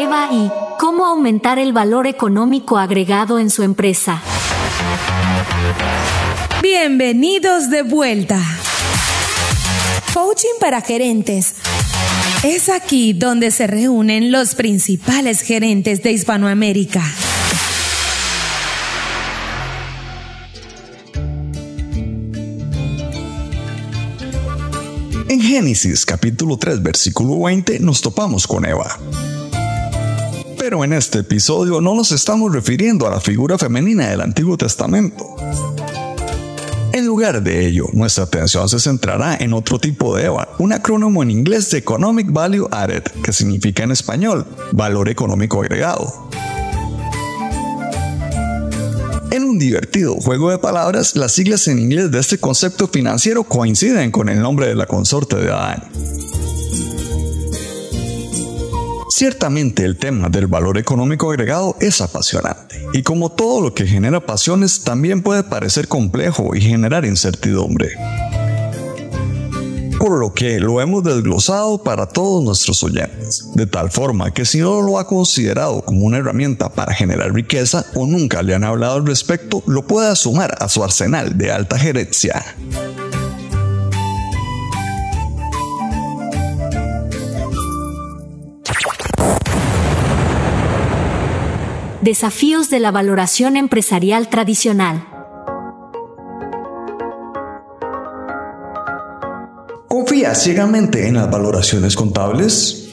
Eva y cómo aumentar el valor económico agregado en su empresa. Bienvenidos de vuelta. Coaching para gerentes. Es aquí donde se reúnen los principales gerentes de Hispanoamérica. En Génesis capítulo 3 versículo 20 nos topamos con Eva. Pero en este episodio no nos estamos refiriendo a la figura femenina del Antiguo Testamento. En lugar de ello, nuestra atención se centrará en otro tipo de EVA, un acrónimo en inglés de Economic Value Added, que significa en español valor económico agregado. En un divertido juego de palabras, las siglas en inglés de este concepto financiero coinciden con el nombre de la consorte de Adán. Ciertamente el tema del valor económico agregado es apasionante, y como todo lo que genera pasiones también puede parecer complejo y generar incertidumbre. Por lo que lo hemos desglosado para todos nuestros oyentes, de tal forma que si no lo ha considerado como una herramienta para generar riqueza o nunca le han hablado al respecto, lo pueda sumar a su arsenal de alta gerencia. Desafíos de la valoración empresarial tradicional. ¿Confía ciegamente en las valoraciones contables?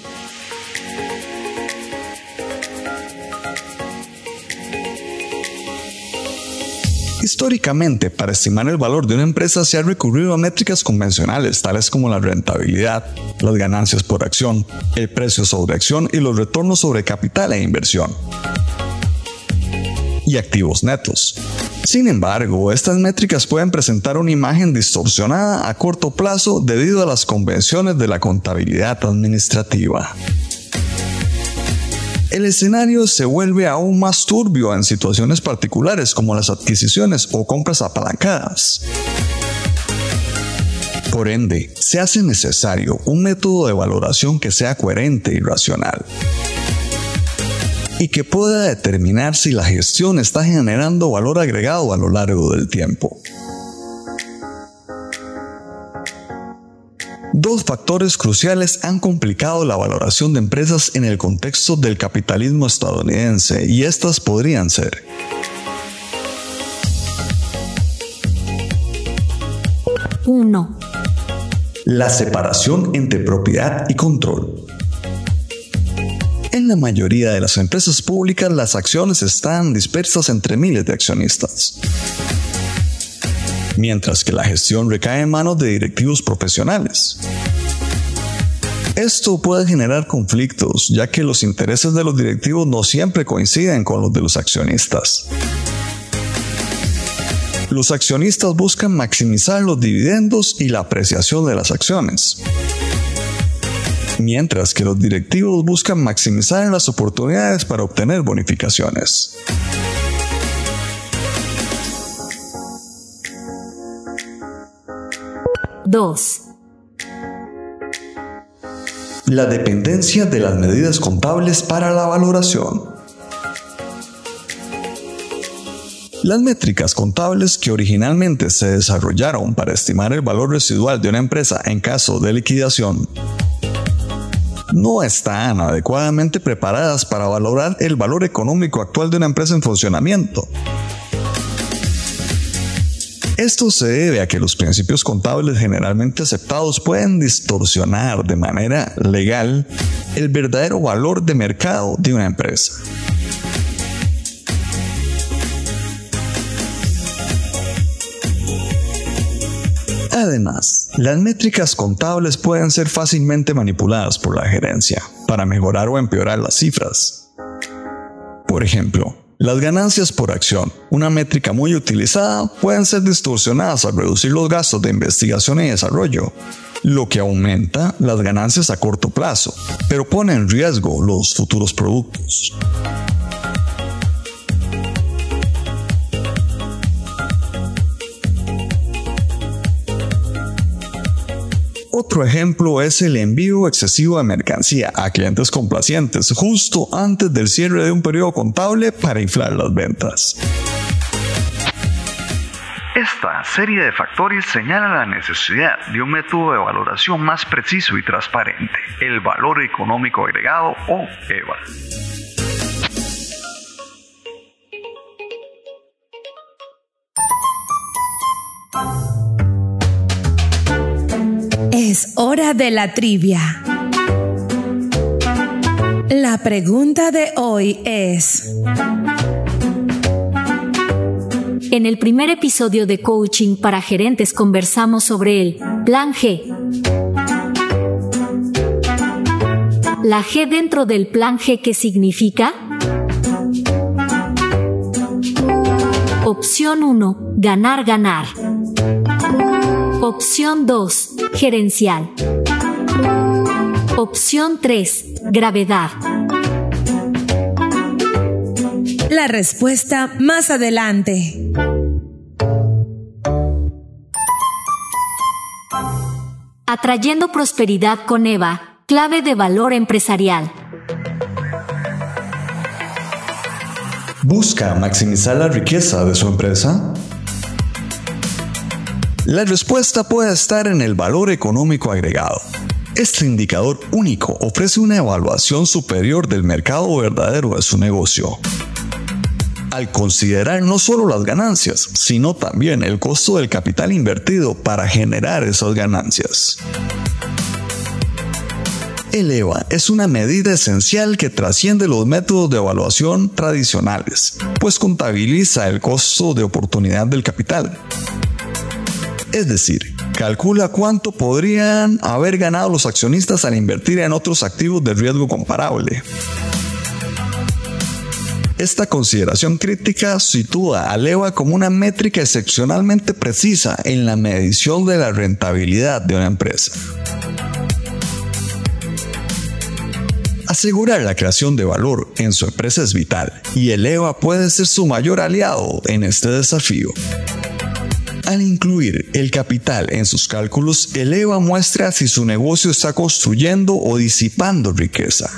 Históricamente, para estimar el valor de una empresa se ha recurrido a métricas convencionales tales como la rentabilidad, las ganancias por acción, el precio sobre acción y los retornos sobre capital e inversión y activos netos. Sin embargo, estas métricas pueden presentar una imagen distorsionada a corto plazo debido a las convenciones de la contabilidad administrativa. El escenario se vuelve aún más turbio en situaciones particulares como las adquisiciones o compras apalancadas. Por ende, se hace necesario un método de valoración que sea coherente y racional y que pueda determinar si la gestión está generando valor agregado a lo largo del tiempo. Dos factores cruciales han complicado la valoración de empresas en el contexto del capitalismo estadounidense y estas podrían ser 1. La separación entre propiedad y control. En la mayoría de las empresas públicas las acciones están dispersas entre miles de accionistas, mientras que la gestión recae en manos de directivos profesionales. Esto puede generar conflictos, ya que los intereses de los directivos no siempre coinciden con los de los accionistas. Los accionistas buscan maximizar los dividendos y la apreciación de las acciones mientras que los directivos buscan maximizar las oportunidades para obtener bonificaciones. Dos. La dependencia de las medidas contables para la valoración. Las métricas contables que originalmente se desarrollaron para estimar el valor residual de una empresa en caso de liquidación no están adecuadamente preparadas para valorar el valor económico actual de una empresa en funcionamiento. Esto se debe a que los principios contables generalmente aceptados pueden distorsionar de manera legal el verdadero valor de mercado de una empresa. Además, las métricas contables pueden ser fácilmente manipuladas por la gerencia para mejorar o empeorar las cifras. Por ejemplo, las ganancias por acción, una métrica muy utilizada, pueden ser distorsionadas al reducir los gastos de investigación y desarrollo, lo que aumenta las ganancias a corto plazo, pero pone en riesgo los futuros productos. Otro ejemplo es el envío excesivo de mercancía a clientes complacientes justo antes del cierre de un periodo contable para inflar las ventas. Esta serie de factores señala la necesidad de un método de valoración más preciso y transparente, el valor económico agregado o EVA. Es hora de la trivia. La pregunta de hoy es... En el primer episodio de Coaching para Gerentes conversamos sobre el Plan G. La G dentro del Plan G, ¿qué significa? Opción 1. Ganar, ganar. Opción 2. Gerencial. Opción 3. Gravedad. La respuesta más adelante. Atrayendo prosperidad con Eva, clave de valor empresarial. ¿Busca maximizar la riqueza de su empresa? La respuesta puede estar en el valor económico agregado. Este indicador único ofrece una evaluación superior del mercado verdadero de su negocio al considerar no solo las ganancias, sino también el costo del capital invertido para generar esas ganancias. El EVA es una medida esencial que trasciende los métodos de evaluación tradicionales, pues contabiliza el costo de oportunidad del capital. Es decir, calcula cuánto podrían haber ganado los accionistas al invertir en otros activos de riesgo comparable. Esta consideración crítica sitúa al EVA como una métrica excepcionalmente precisa en la medición de la rentabilidad de una empresa. Asegurar la creación de valor en su empresa es vital y el EVA puede ser su mayor aliado en este desafío. Al incluir el capital en sus cálculos, el EVA muestra si su negocio está construyendo o disipando riqueza.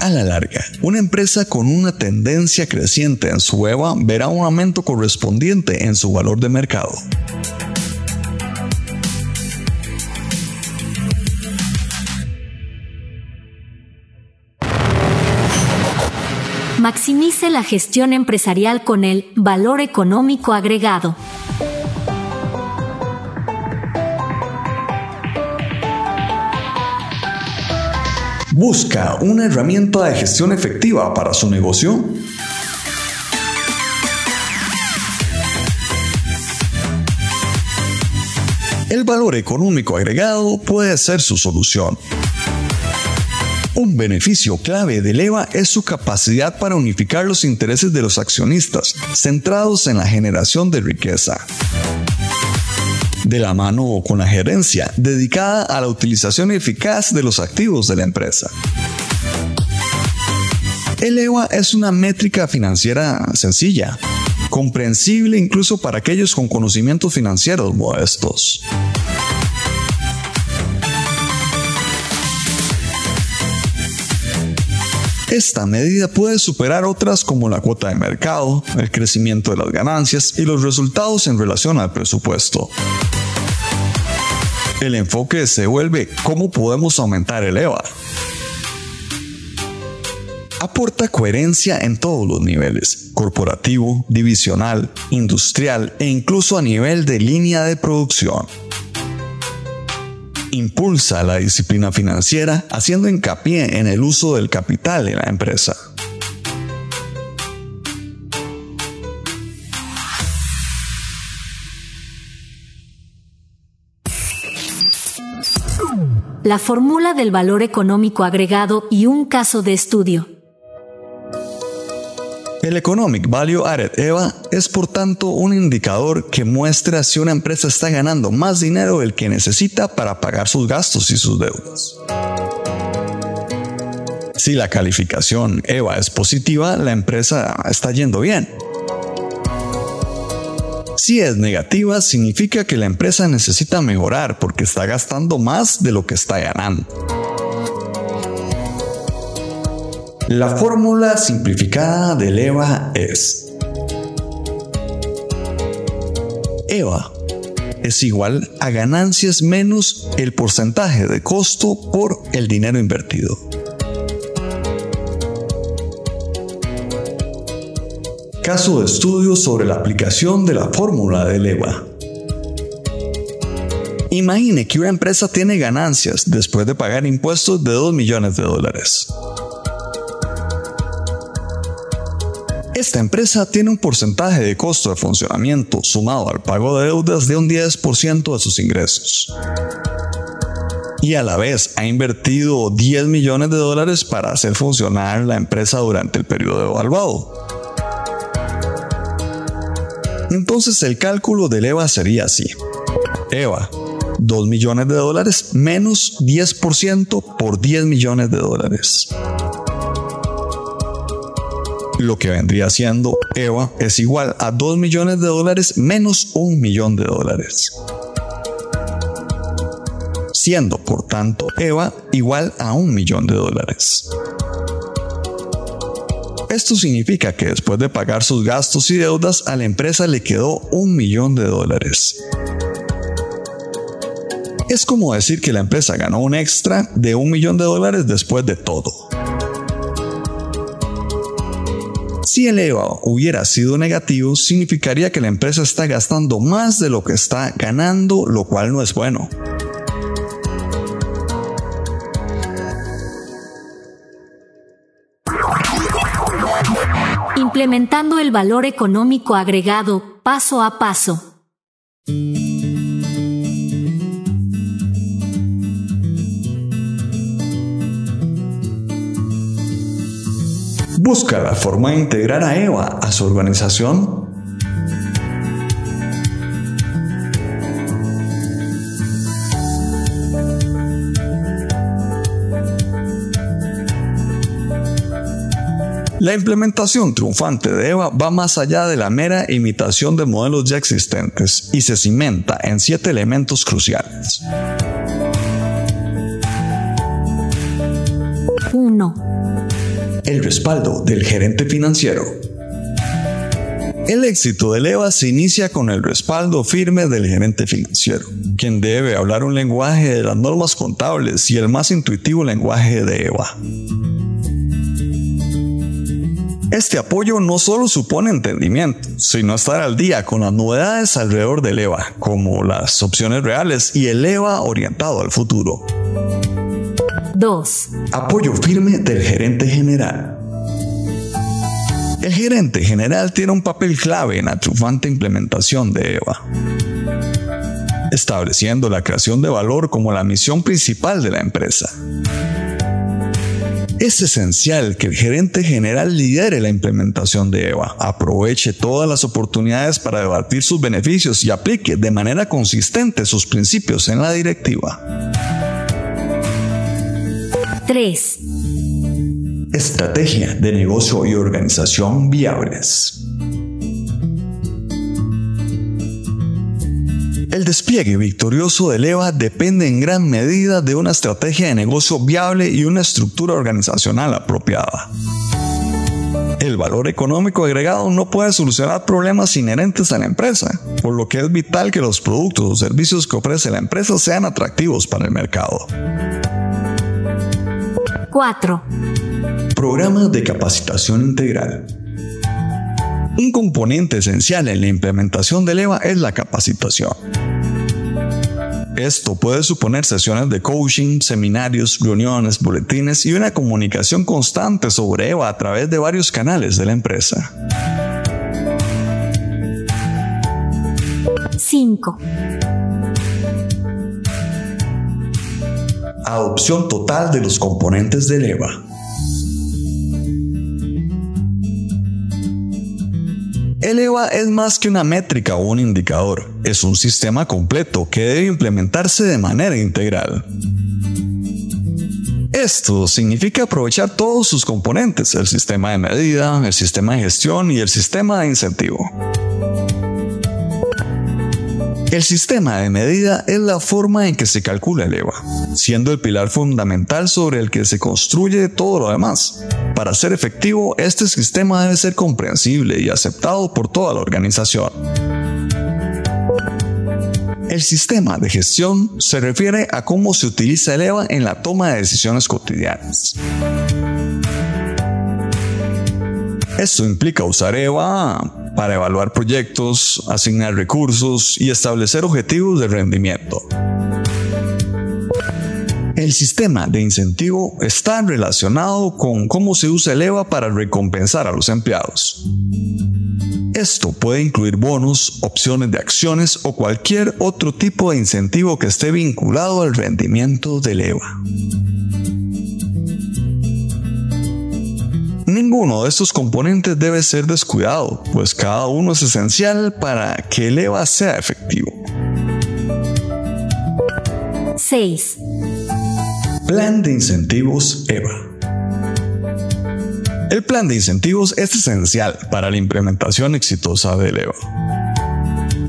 A la larga, una empresa con una tendencia creciente en su EVA verá un aumento correspondiente en su valor de mercado. Maximice la gestión empresarial con el valor económico agregado. ¿Busca una herramienta de gestión efectiva para su negocio? El valor económico agregado puede ser su solución. Un beneficio clave de Leva es su capacidad para unificar los intereses de los accionistas, centrados en la generación de riqueza de la mano con la gerencia, dedicada a la utilización eficaz de los activos de la empresa. El EVA es una métrica financiera sencilla, comprensible incluso para aquellos con conocimientos financieros modestos. Esta medida puede superar otras como la cuota de mercado, el crecimiento de las ganancias y los resultados en relación al presupuesto. El enfoque se vuelve cómo podemos aumentar el EVA. Aporta coherencia en todos los niveles, corporativo, divisional, industrial e incluso a nivel de línea de producción impulsa la disciplina financiera haciendo hincapié en el uso del capital en la empresa. La fórmula del valor económico agregado y un caso de estudio. El Economic Value Added EVA es por tanto un indicador que muestra si una empresa está ganando más dinero del que necesita para pagar sus gastos y sus deudas. Si la calificación EVA es positiva, la empresa está yendo bien. Si es negativa, significa que la empresa necesita mejorar porque está gastando más de lo que está ganando. La fórmula simplificada del EVA es EVA es igual a ganancias menos el porcentaje de costo por el dinero invertido. Caso de estudio sobre la aplicación de la fórmula del EVA. Imagine que una empresa tiene ganancias después de pagar impuestos de 2 millones de dólares. Esta empresa tiene un porcentaje de costo de funcionamiento sumado al pago de deudas de un 10% de sus ingresos. Y a la vez ha invertido 10 millones de dólares para hacer funcionar la empresa durante el periodo evaluado. Entonces el cálculo del EVA sería así. EVA, 2 millones de dólares menos 10% por 10 millones de dólares lo que vendría siendo EVA es igual a 2 millones de dólares menos 1 millón de dólares. Siendo, por tanto, EVA igual a 1 millón de dólares. Esto significa que después de pagar sus gastos y deudas, a la empresa le quedó un millón de dólares. Es como decir que la empresa ganó un extra de un millón de dólares después de todo. Si el EVA hubiera sido negativo, significaría que la empresa está gastando más de lo que está ganando, lo cual no es bueno. Implementando el valor económico agregado paso a paso. Busca la forma de integrar a Eva a su organización. La implementación triunfante de EVA va más allá de la mera imitación de modelos ya existentes y se cimenta en siete elementos cruciales. El respaldo del gerente financiero. El éxito de EVA se inicia con el respaldo firme del gerente financiero, quien debe hablar un lenguaje de las normas contables y el más intuitivo lenguaje de EVA. Este apoyo no solo supone entendimiento, sino estar al día con las novedades alrededor del EVA, como las opciones reales y el EVA orientado al futuro. 2. Apoyo firme del gerente general. El gerente general tiene un papel clave en la triunfante implementación de EVA, estableciendo la creación de valor como la misión principal de la empresa. Es esencial que el gerente general lidere la implementación de EVA, aproveche todas las oportunidades para debatir sus beneficios y aplique de manera consistente sus principios en la directiva. 3. Estrategia de negocio y organización viables. El despliegue victorioso de EVA depende en gran medida de una estrategia de negocio viable y una estructura organizacional apropiada. El valor económico agregado no puede solucionar problemas inherentes a la empresa, por lo que es vital que los productos o servicios que ofrece la empresa sean atractivos para el mercado. 4. Programa de capacitación integral. Un componente esencial en la implementación del EVA es la capacitación. Esto puede suponer sesiones de coaching, seminarios, reuniones, boletines y una comunicación constante sobre EVA a través de varios canales de la empresa. 5. Adopción total de los componentes del EVA. El EVA es más que una métrica o un indicador, es un sistema completo que debe implementarse de manera integral. Esto significa aprovechar todos sus componentes, el sistema de medida, el sistema de gestión y el sistema de incentivo. El sistema de medida es la forma en que se calcula el EVA, siendo el pilar fundamental sobre el que se construye todo lo demás. Para ser efectivo, este sistema debe ser comprensible y aceptado por toda la organización. El sistema de gestión se refiere a cómo se utiliza el EVA en la toma de decisiones cotidianas. Esto implica usar EVA para evaluar proyectos, asignar recursos y establecer objetivos de rendimiento. El sistema de incentivo está relacionado con cómo se usa el EVA para recompensar a los empleados. Esto puede incluir bonos, opciones de acciones o cualquier otro tipo de incentivo que esté vinculado al rendimiento del EVA. Ninguno de estos componentes debe ser descuidado, pues cada uno es esencial para que el EVA sea efectivo. 6. Plan de incentivos EVA. El plan de incentivos es esencial para la implementación exitosa del EVA.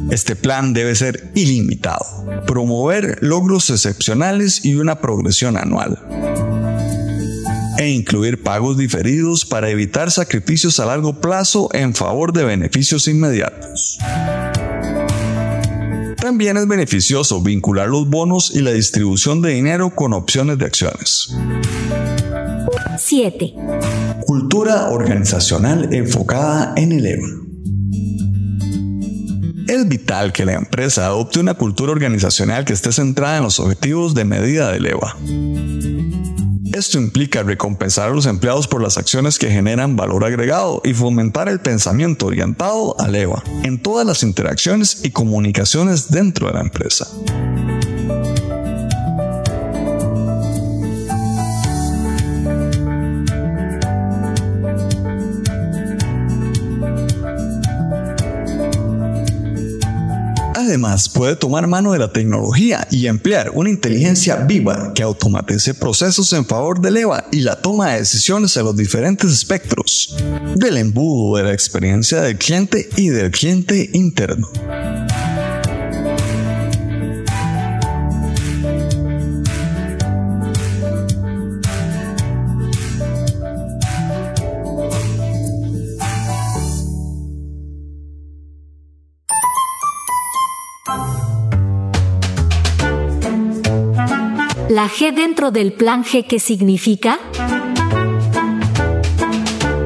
Este plan debe ser ilimitado, promover logros excepcionales y una progresión anual e incluir pagos diferidos para evitar sacrificios a largo plazo en favor de beneficios inmediatos. También es beneficioso vincular los bonos y la distribución de dinero con opciones de acciones. 7. Cultura organizacional enfocada en el EVA. Es vital que la empresa adopte una cultura organizacional que esté centrada en los objetivos de medida del EVA. Esto implica recompensar a los empleados por las acciones que generan valor agregado y fomentar el pensamiento orientado al EVA en todas las interacciones y comunicaciones dentro de la empresa. Además, puede tomar mano de la tecnología y emplear una inteligencia viva que automatice procesos en favor del EVA y la toma de decisiones en los diferentes espectros del embudo de la experiencia del cliente y del cliente interno. ¿La G dentro del plan G qué significa?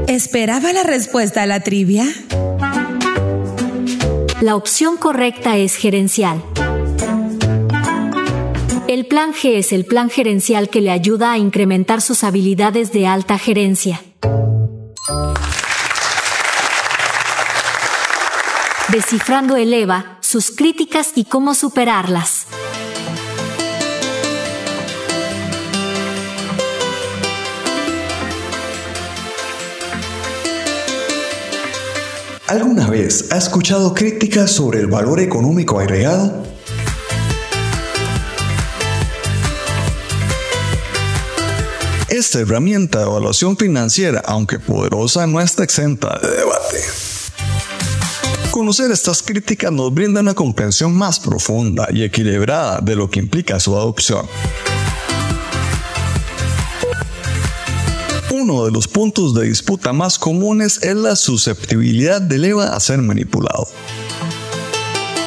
¿Esperaba la respuesta a la trivia? La opción correcta es gerencial. El plan G es el plan gerencial que le ayuda a incrementar sus habilidades de alta gerencia. Descifrando el EVA, sus críticas y cómo superarlas. ¿Alguna vez ha escuchado críticas sobre el valor económico agregado? Esta herramienta de evaluación financiera, aunque poderosa, no está exenta de debate. Conocer estas críticas nos brinda una comprensión más profunda y equilibrada de lo que implica su adopción. Uno de los puntos de disputa más comunes es la susceptibilidad del EVA a ser manipulado.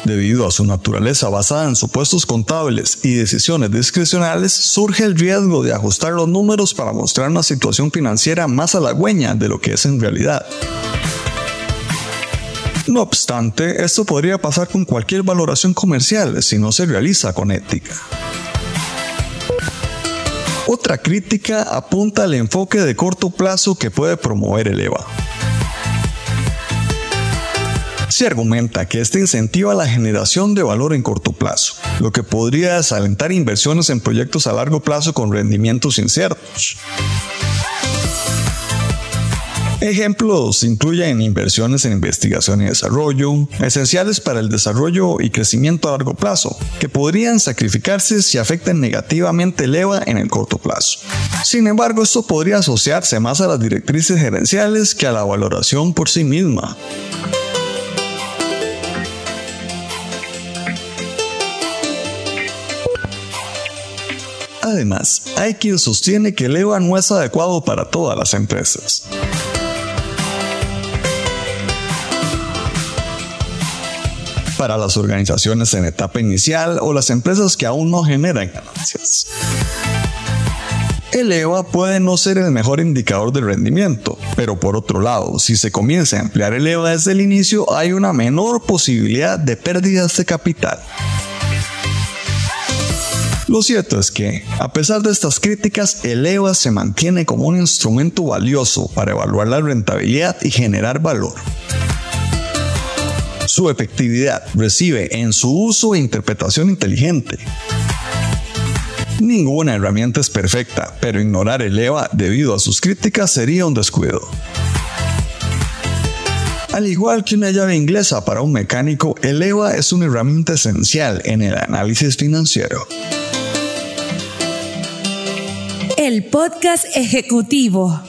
Debido a su naturaleza basada en supuestos contables y decisiones discrecionales, surge el riesgo de ajustar los números para mostrar una situación financiera más halagüeña de lo que es en realidad. No obstante, esto podría pasar con cualquier valoración comercial si no se realiza con ética. Otra crítica apunta al enfoque de corto plazo que puede promover el EVA. Se argumenta que este incentiva la generación de valor en corto plazo, lo que podría desalentar inversiones en proyectos a largo plazo con rendimientos inciertos. Ejemplos incluyen inversiones en investigación y desarrollo, esenciales para el desarrollo y crecimiento a largo plazo, que podrían sacrificarse si afectan negativamente el EVA en el corto plazo. Sin embargo, esto podría asociarse más a las directrices gerenciales que a la valoración por sí misma. Además, quien sostiene que el EVA no es adecuado para todas las empresas. Para las organizaciones en etapa inicial o las empresas que aún no generan ganancias. El EVA puede no ser el mejor indicador de rendimiento, pero por otro lado, si se comienza a emplear el EVA desde el inicio, hay una menor posibilidad de pérdidas de capital. Lo cierto es que, a pesar de estas críticas, el EVA se mantiene como un instrumento valioso para evaluar la rentabilidad y generar valor. Su efectividad recibe en su uso e interpretación inteligente. Ninguna herramienta es perfecta, pero ignorar el EVA debido a sus críticas sería un descuido. Al igual que una llave inglesa para un mecánico, el EVA es una herramienta esencial en el análisis financiero. El podcast ejecutivo.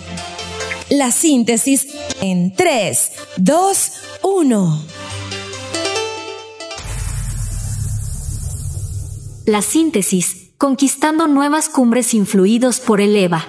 La síntesis en 3, 2, 1. La síntesis, conquistando nuevas cumbres influidos por el EVA.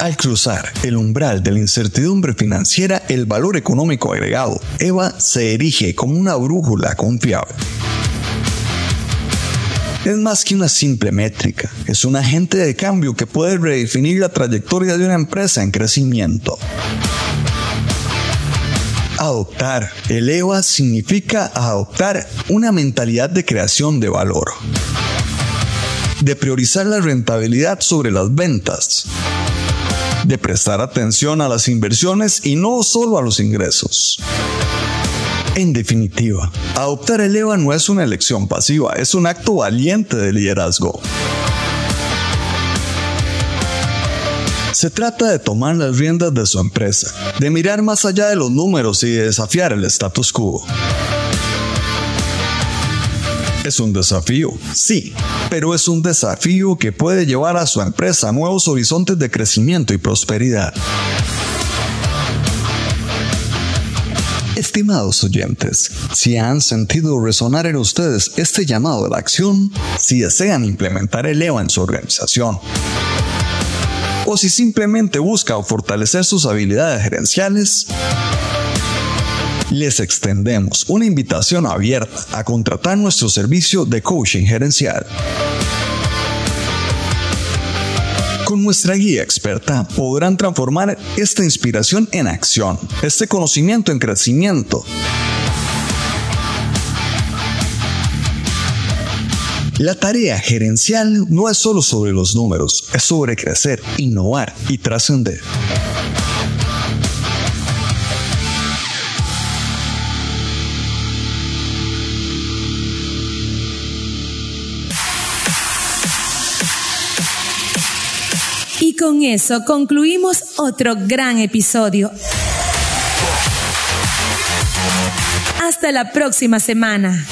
Al cruzar el umbral de la incertidumbre financiera, el valor económico agregado, EVA se erige como una brújula confiable. Es más que una simple métrica, es un agente de cambio que puede redefinir la trayectoria de una empresa en crecimiento. Adoptar el EVA significa adoptar una mentalidad de creación de valor, de priorizar la rentabilidad sobre las ventas, de prestar atención a las inversiones y no solo a los ingresos. En definitiva, adoptar el EVA no es una elección pasiva, es un acto valiente de liderazgo. Se trata de tomar las riendas de su empresa, de mirar más allá de los números y de desafiar el status quo. Es un desafío, sí, pero es un desafío que puede llevar a su empresa a nuevos horizontes de crecimiento y prosperidad. Estimados oyentes, si han sentido resonar en ustedes este llamado a la acción, si desean implementar el EVA en su organización, o si simplemente buscan fortalecer sus habilidades gerenciales, les extendemos una invitación abierta a contratar nuestro servicio de coaching gerencial. Nuestra guía experta podrán transformar esta inspiración en acción, este conocimiento en crecimiento. La tarea gerencial no es solo sobre los números, es sobre crecer, innovar y trascender. Con eso concluimos otro gran episodio. Hasta la próxima semana.